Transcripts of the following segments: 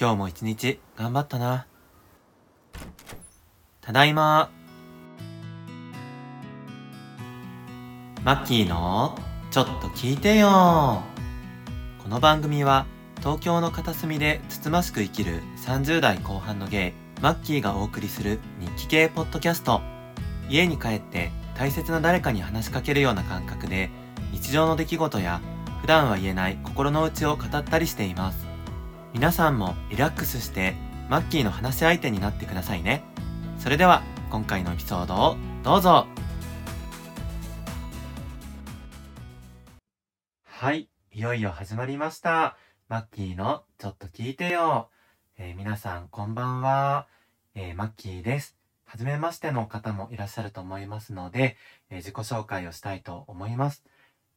今日も一日頑張ったな。ただいま。マッキーのちょっと聞いてよ。この番組は東京の片隅でつつましく生きる30代後半のゲイ、マッキーがお送りする日記系ポッドキャスト。家に帰って大切な誰かに話しかけるような感覚で日常の出来事や普段は言えない心の内を語ったりしています。皆さんもリラックスしてマッキーの話し相手になってくださいね。それでは今回のエピソードをどうぞはい、いよいよ始まりました。マッキーのちょっと聞いてよ。えー、皆さんこんばんは。えー、マッキーです。はじめましての方もいらっしゃると思いますので、えー、自己紹介をしたいと思います。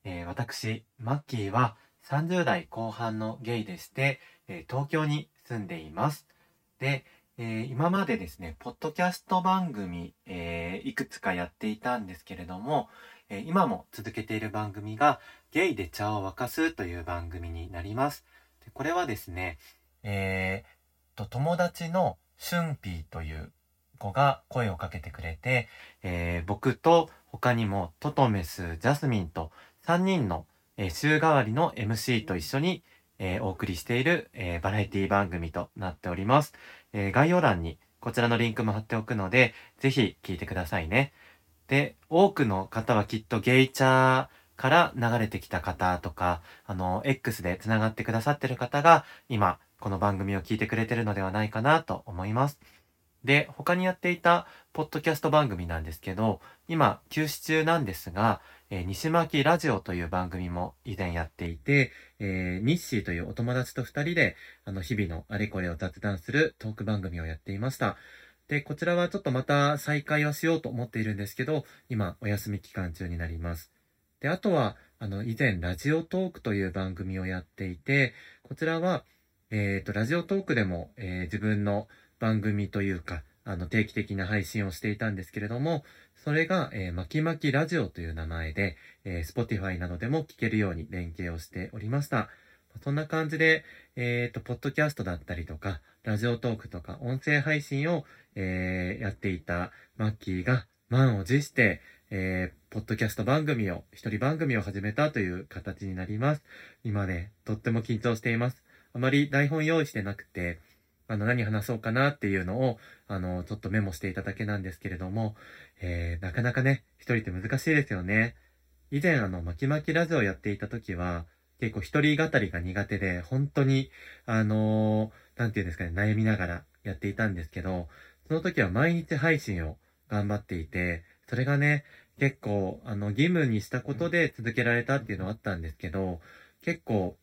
え私、マッキーは30代後半のゲイでして、え東京に住んでいます。で、えー、今までですね、ポッドキャスト番組、えー、いくつかやっていたんですけれども、えー、今も続けている番組が、ゲイで茶を沸かすという番組になります。でこれはですね、えと、友達のシュンピーという子が声をかけてくれて、え僕と他にもトトメス、ジャスミンと3人の、え週替わりの MC と一緒に、えー、お送りしている、えー、バラエティ番組となっております。えー、概要欄にこちらのリンクも貼っておくので、ぜひ聞いてくださいね。で、多くの方はきっとゲイチャーから流れてきた方とか、あの、X で繋がってくださってる方が、今、この番組を聞いてくれてるのではないかなと思います。で、他にやっていたポッドキャスト番組なんですけど、今、休止中なんですが、え、西巻ラジオという番組も以前やっていて、えー、ニッシーというお友達と二人で、あの、日々のあれこれを雑談するトーク番組をやっていました。で、こちらはちょっとまた再開はしようと思っているんですけど、今、お休み期間中になります。で、あとは、あの、以前、ラジオトークという番組をやっていて、こちらは、えっ、ー、と、ラジオトークでも、えー、自分の番組というか、あの、定期的な配信をしていたんですけれども、それが、えー、まきまきラジオという名前で、えー、Spotify などでも聞けるように連携をしておりました。そんな感じで、えっ、ー、と、ポッドキャストだったりとか、ラジオトークとか、音声配信を、えー、やっていたマッキーが満を持して、えー、ポッドキャスト番組を、一人番組を始めたという形になります。今ね、とっても緊張しています。あまり台本用意してなくて、あの、何話そうかなっていうのを、あの、ちょっとメモしていただけなんですけれども、えー、なかなかね、一人って難しいですよね。以前あの、巻き巻きラジオやっていた時は、結構一人語りが苦手で、本当に、あのー、なんていうんですかね、悩みながらやっていたんですけど、その時は毎日配信を頑張っていて、それがね、結構、あの、義務にしたことで続けられたっていうのはあったんですけど、結構、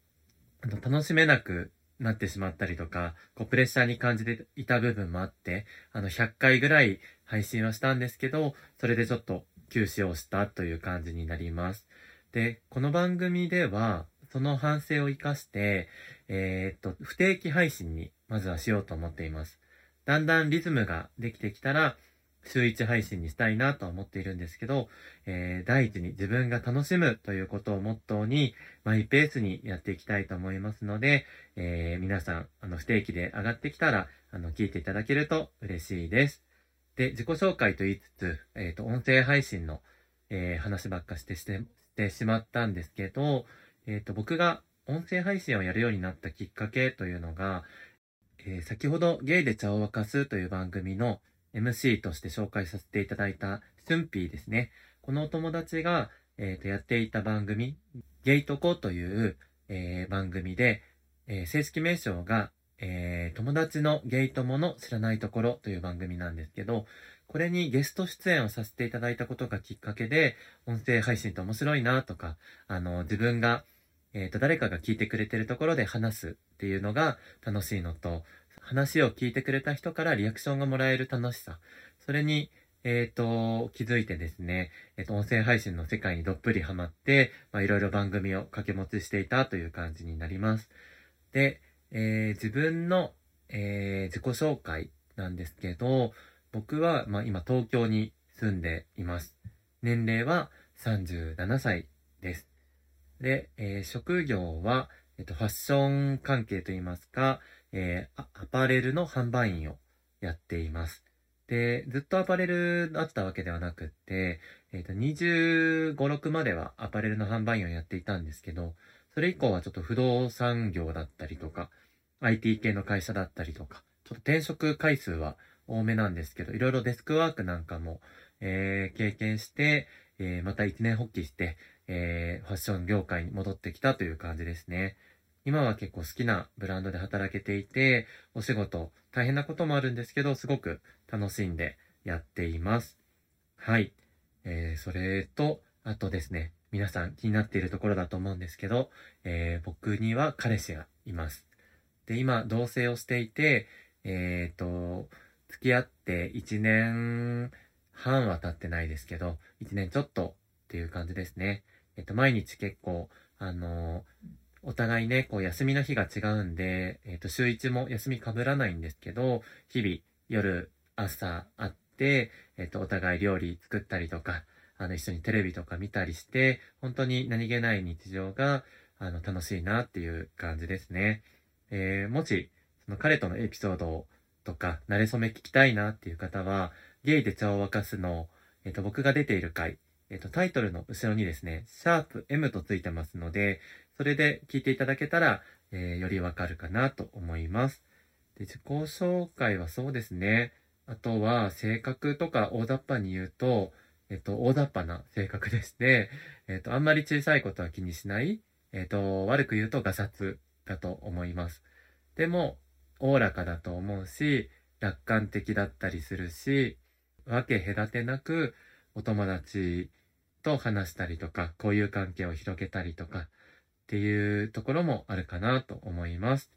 あの、楽しめなくなってしまったりとか、こう、プレッシャーに感じていた部分もあって、あの、100回ぐらい配信はしたんですけど、それでちょっと休止をしたという感じになります。で、この番組では、その反省を活かして、えー、っと、不定期配信にまずはしようと思っています。だんだんリズムができてきたら、週1配信にしたいなと思っているんですけど、えー、第一に自分が楽しむということをモットーに、マイペースにやっていきたいと思いますので、えー、皆さん、あの、不定期で上がってきたら、あの、聞いていただけると嬉しいです。で、自己紹介と言いつつ、えっ、ー、と、音声配信の、えー、話ばっかしてして、してしまったんですけど、えっ、と、僕が音声配信をやるようになったきっかけというのが、え、先ほどゲイで茶を沸かすという番組の MC として紹介させていただいたスンピーですね。このお友達が、えー、とやっていた番組、ゲイトコという、えー、番組で、えー、正式名称が、えー、友達のゲイ友の知らないところという番組なんですけど、これにゲスト出演をさせていただいたことがきっかけで、音声配信って面白いなとか、あの、自分が、えっ、ー、と、誰かが聞いてくれてるところで話すっていうのが楽しいのと、話を聞いてくれた人からリアクションがもらえる楽しさ。それに、えっ、ー、と、気づいてですね、えっ、ー、と、音声配信の世界にどっぷりハマって、まあ、いろいろ番組を掛け持ちしていたという感じになります。で、えー、自分の、え自己紹介なんですけど、僕は、まあ、今東京に住んでいます。年齢は37歳です。で、え職業は、えっと、ファッション関係といいますか、えー、アパレルの販売員をやっています。で、ずっとアパレルだったわけではなくって、えっ、ー、と、25、6まではアパレルの販売員をやっていたんですけど、それ以降はちょっと不動産業だったりとか、IT 系の会社だったりとか、ちょっと転職回数は多めなんですけど、いろいろデスクワークなんかも、えー、経験して、えー、また一年発起して、えー、ファッション業界に戻ってきたという感じですね。今は結構好きなブランドで働けていて、お仕事大変なこともあるんですけど、すごく楽しんでやっています。はい。えー、それと、あとですね、皆さん気になっているところだと思うんですけど、えー、僕には彼氏がいます。で、今、同棲をしていて、えっ、ー、と、付き合って1年半は経ってないですけど、1年ちょっとっていう感じですね。えっ、と、毎日結構、あのお互いね、こう休みの日が違うんで、えっ、ー、と、週1も休み被らないんですけど、日々夜、朝会って、えっ、ー、と、お互い料理作ったりとか、あの、一緒にテレビとか見たりして、本当に何気ない日常が、あの、楽しいなっていう感じですね。えー、もし、その彼とのエピソードとか、慣れ初め聞きたいなっていう方は、ゲイで茶を沸かすの、えっ、と、僕が出ている回、えっ、と、タイトルの後ろにですね、シャープ M とついてますので、それで聞いていただけたら、えー、よりわかるかなと思います。で、自己紹介はそうですね。あとは、性格とか大雑把に言うと、えっと、大雑把な性格でして、えっと、あんまり小さいことは気にしない、えっと、悪く言うとガサツだと思います。でも、おおらかだと思うし、楽観的だったりするし、わけ隔てなくお友達と話したりとか、交友関係を広げたりとか、っていうところもあるかなと思います。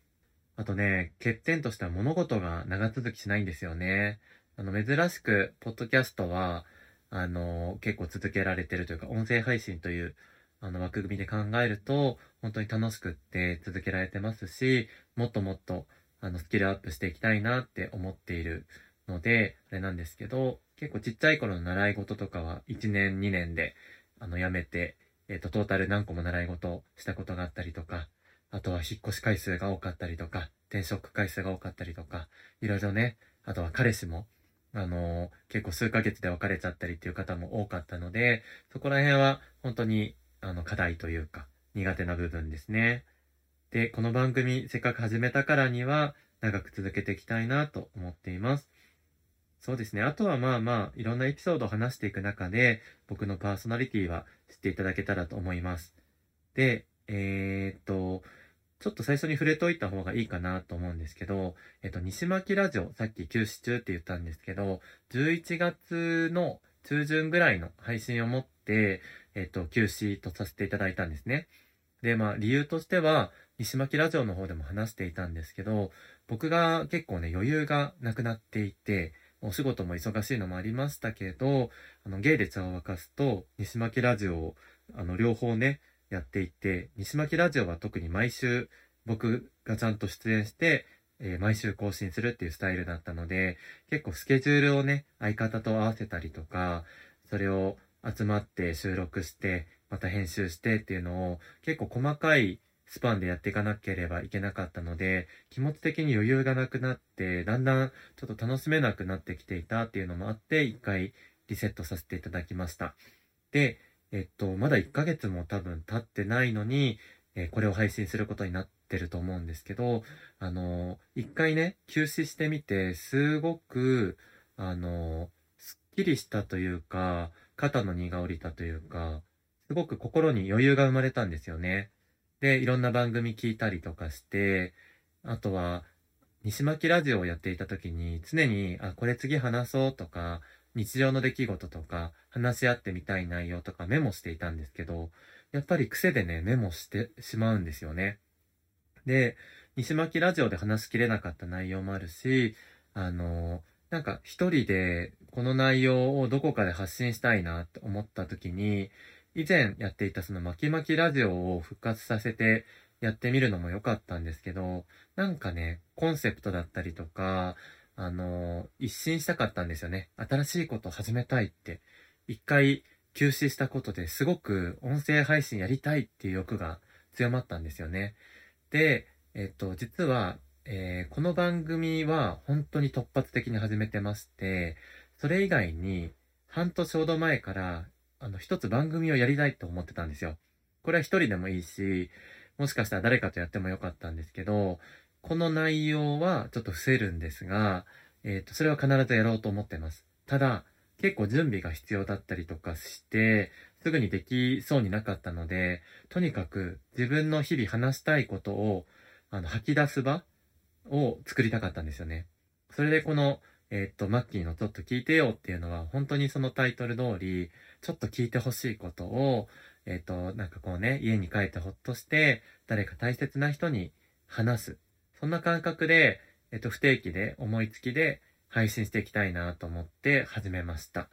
あとね、欠点としては物事が長続きしないんですよね。あの、珍しく、ポッドキャストは、あの、結構続けられてるというか、音声配信という、あの、枠組みで考えると、本当に楽しくって続けられてますし、もっともっと、あの、スキルアップしていきたいなって思っているので、あれなんですけど、結構ちっちゃい頃の習い事とかは1年2年で、あの、やめて、えっ、ー、と、トータル何個も習い事をしたことがあったりとか、あとは引っ越し回数が多かったりとか、転職回数が多かったりとか、いろいろね、あとは彼氏も、あのー、結構数ヶ月で別れちゃったりっていう方も多かったので、そこら辺は本当に、あの、課題というか、苦手な部分ですね。で、この番組、せっかく始めたからには、長く続けていきたいなと思っています。そうですね。あとはまあまあ、いろんなエピソードを話していく中で、僕のパーソナリティは知っていただけたらと思います。で、えー、っと、ちょっと最初に触れといた方がいいかなと思うんですけど、えっと、西巻ラジオ、さっき休止中って言ったんですけど、11月の中旬ぐらいの配信をもって、えっと、休止とさせていただいたんですね。で、まあ、理由としては、西巻ラジオの方でも話していたんですけど、僕が結構ね、余裕がなくなっていて、お仕事も忙しいのもありましたけど、あの、ゲイで茶を沸かすと、西巻ラジオを、あの、両方ね、やっていて、西巻ラジオは特に毎週、僕がちゃんと出演して、えー、毎週更新するっていうスタイルだったので、結構スケジュールをね、相方と合わせたりとか、それを集まって収録して、また編集してっていうのを、結構細かいスパンでやっていかなければいけなかったので、気持ち的に余裕がなくなって、だんだんちょっと楽しめなくなってきていたっていうのもあって、一回リセットさせていただきました。で、えっと、まだ1ヶ月も多分経ってないのに、えー、これを配信することになってると思うんですけど、あのー、一回ね、休止してみて、すごく、あのー、すっきりしたというか、肩の荷が下りたというか、すごく心に余裕が生まれたんですよね。で、いろんな番組聞いたりとかして、あとは、西巻ラジオをやっていた時に、常に、あ、これ次話そうとか、日常の出来事とか、話し合ってみたい内容とかメモしていたんですけど、やっぱり癖でね、メモしてしまうんですよね。で、西巻ラジオで話しきれなかった内容もあるし、あの、なんか一人でこの内容をどこかで発信したいなって思った時に、以前やっていたその巻き巻きラジオを復活させてやってみるのも良かったんですけど、なんかね、コンセプトだったりとか、あの、一新したかったんですよね。新しいことを始めたいって。一回休止したことですごく音声配信やりたいっていう欲が強まったんですよね。で、えっと、実は、えー、この番組は本当に突発的に始めてまして、それ以外に半年ほど前から、あの、一つ番組をやりたいと思ってたんですよ。これは一人でもいいし、もしかしたら誰かとやってもよかったんですけど、この内容はちょっと伏せるんですが、えっ、ー、と、それは必ずやろうと思ってます。ただ、結構準備が必要だったりとかして、すぐにできそうになかったので、とにかく自分の日々話したいことを、あの、吐き出す場を作りたかったんですよね。それでこの、えっ、と、マッキーのちょっと聞いてよっていうのは、本当にそのタイトル通り、ちょっと聞いてほしいことを、えっ、と、なんかこうね、家に帰ってほっとして、誰か大切な人に話す。そんな感覚で、えっ、と、不定期で、思いつきで配信していきたいなと思って始めました。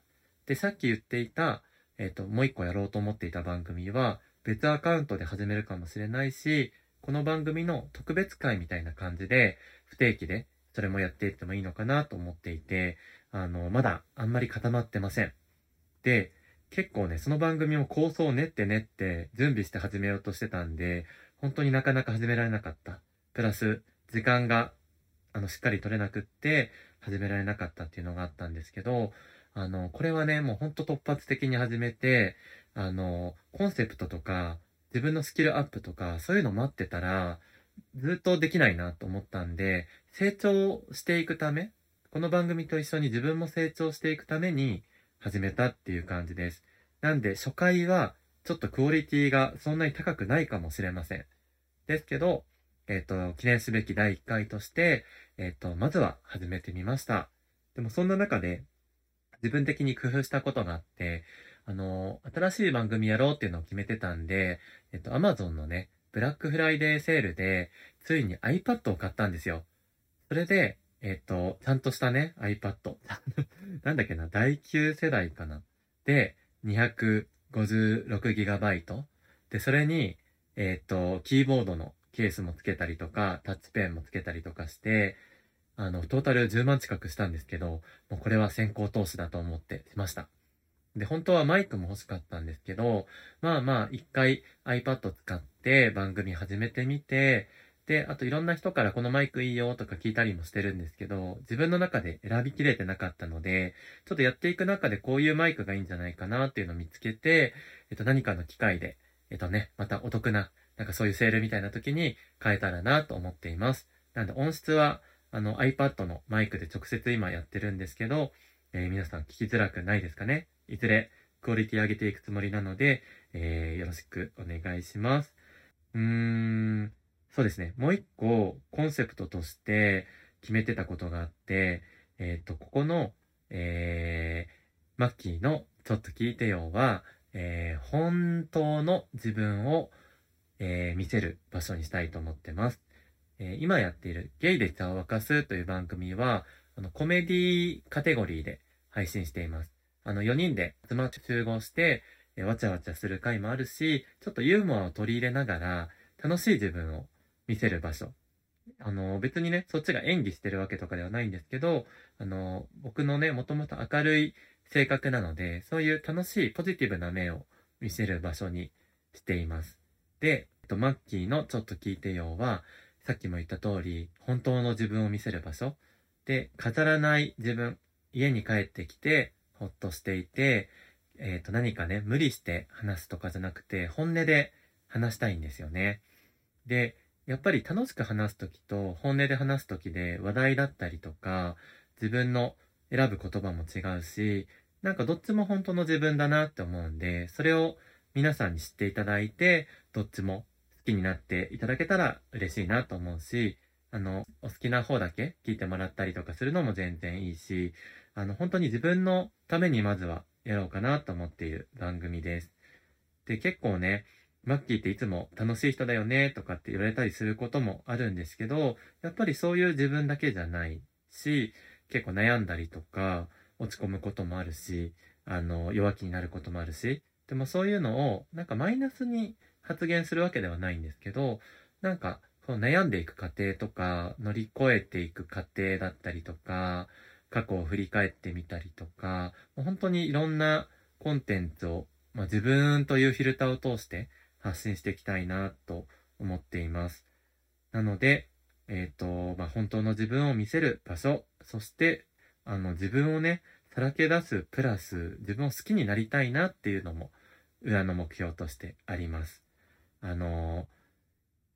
で、さっき言っていた、えっ、と、もう一個やろうと思っていた番組は、別アカウントで始めるかもしれないし、この番組の特別会みたいな感じで、不定期でそれもやっていってもいいのかなと思っていて、あの、まだあんまり固まってません。で、結構ね、その番組も構想を練って練って準備して始めようとしてたんで、本当になかなか始められなかった。プラス、時間が、あの、しっかり取れなくって、始められなかったっていうのがあったんですけど、あの、これはね、もうほんと突発的に始めて、あの、コンセプトとか、自分のスキルアップとか、そういうの待ってたら、ずっとできないなと思ったんで、成長していくため、この番組と一緒に自分も成長していくために始めたっていう感じです。なんで初回はちょっとクオリティがそんなに高くないかもしれません。ですけど、えっ、ー、と、記念すべき第1回として、えっ、ー、と、まずは始めてみました。でもそんな中で自分的に工夫したことがあって、あの、新しい番組やろうっていうのを決めてたんで、えっと、Amazon のね、ブラックフライデーセールで、ついに iPad を買ったんですよ。それで、えっと、ちゃんとしたね、iPad。なんだっけな、第9世代かな。で、256GB。で、それに、えっと、キーボードのケースもつけたりとか、タッチペンもつけたりとかして、あの、トータル10万近くしたんですけど、もうこれは先行投資だと思ってしました。で、本当はマイクも欲しかったんですけど、まあまあ、一回 iPad 使って番組始めてみて、で、あといろんな人からこのマイクいいよとか聞いたりもしてるんですけど、自分の中で選びきれてなかったので、ちょっとやっていく中でこういうマイクがいいんじゃないかなっていうのを見つけて、えっと何かの機会で、えっとね、またお得な、なんかそういうセールみたいな時に変えたらなと思っています。なんで音質は、あの iPad のマイクで直接今やってるんですけど、えー、皆さん聞きづらくないですかねいずれクオリティ上げていくつもりなので、えー、よろしくお願いします。うーん、そうですね。もう一個コンセプトとして決めてたことがあって、えっ、ー、と、ここの、えー、マッキーのちょっと聞いてよは、えー、本当の自分を、えー、見せる場所にしたいと思ってます。えー、今やっているゲイで茶を沸かすという番組は、あの、コメディカテゴリーで配信しています。あの、4人で集まって集合して、えわちゃわちゃする回もあるし、ちょっとユーモアを取り入れながら、楽しい自分を見せる場所。あの、別にね、そっちが演技してるわけとかではないんですけど、あの、僕のね、もともと明るい性格なので、そういう楽しいポジティブな面を見せる場所にしています。で、えっと、マッキーのちょっと聞いてよは、さっきも言った通り、本当の自分を見せる場所。で、飾らない自分、家に帰ってきて、ほっとしていて、えっ、ー、と、何かね、無理して話すとかじゃなくて、本音で話したいんですよね。で、やっぱり楽しく話すときと本音で話すときで話題だったりとか、自分の選ぶ言葉も違うし、なんかどっちも本当の自分だなって思うんで、それを皆さんに知っていただいて、どっちも好きになっていただけたら嬉しいなと思うし、あの、お好きな方だけ聞いてもらったりとかするのも全然いいし、あの、本当に自分のためにまずはやろうかなと思っている番組です。で、結構ね、マッキーっていつも楽しい人だよねとかって言われたりすることもあるんですけど、やっぱりそういう自分だけじゃないし、結構悩んだりとか、落ち込むこともあるし、あの、弱気になることもあるし、でもそういうのを、なんかマイナスに発言するわけではないんですけど、なんか、その悩んでいく過程とか、乗り越えていく過程だったりとか、過去を振り返ってみたりとか、本当にいろんなコンテンツを、まあ、自分というフィルターを通して発信していきたいなと思っています。なので、えっ、と、まあ、本当の自分を見せる場所、そして、あの、自分をね、さらけ出すプラス、自分を好きになりたいなっていうのも、裏の目標としてあります。あの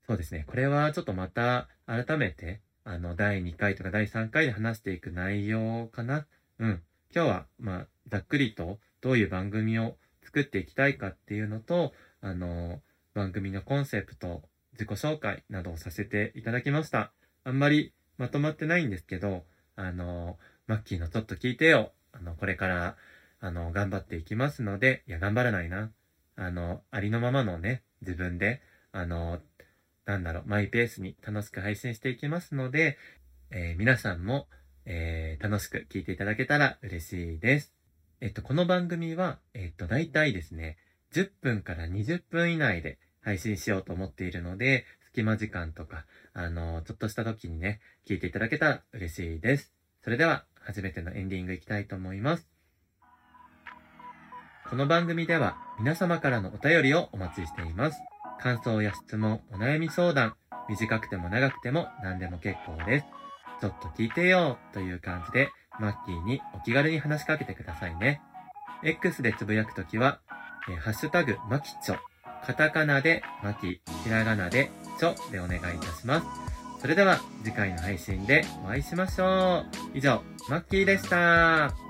そうですね。これはちょっとまた改めて、あの、第2回とか第3回で話していく内容かな。うん。今日は、まあ、ざっくりとどういう番組を作っていきたいかっていうのと、あの、番組のコンセプト、自己紹介などをさせていただきました。あんまりまとまってないんですけど、あの、マッキーのちょっと聞いてよ。あの、これから、あの、頑張っていきますので、いや、頑張らないな。あの、ありのままのね、自分で、あの、なんだろう、マイペースに楽しく配信していきますので、えー、皆さんも、えー、楽しく聞いていただけたら嬉しいです。えっと、この番組は、えっと、大体ですね、10分から20分以内で配信しようと思っているので、隙間時間とか、あの、ちょっとした時にね、聞いていただけたら嬉しいです。それでは、初めてのエンディングいきたいと思います。この番組では、皆様からのお便りをお待ちしています。感想や質問、お悩み相談、短くても長くても何でも結構です。ちょっと聞いてよという感じで、マッキーにお気軽に話しかけてくださいね。X でつぶやくときは、えハッシュタグ、マキチョ。カタカナでマキ、ひらがなでチョでお願いいたします。それでは次回の配信でお会いしましょう。以上、マッキーでした。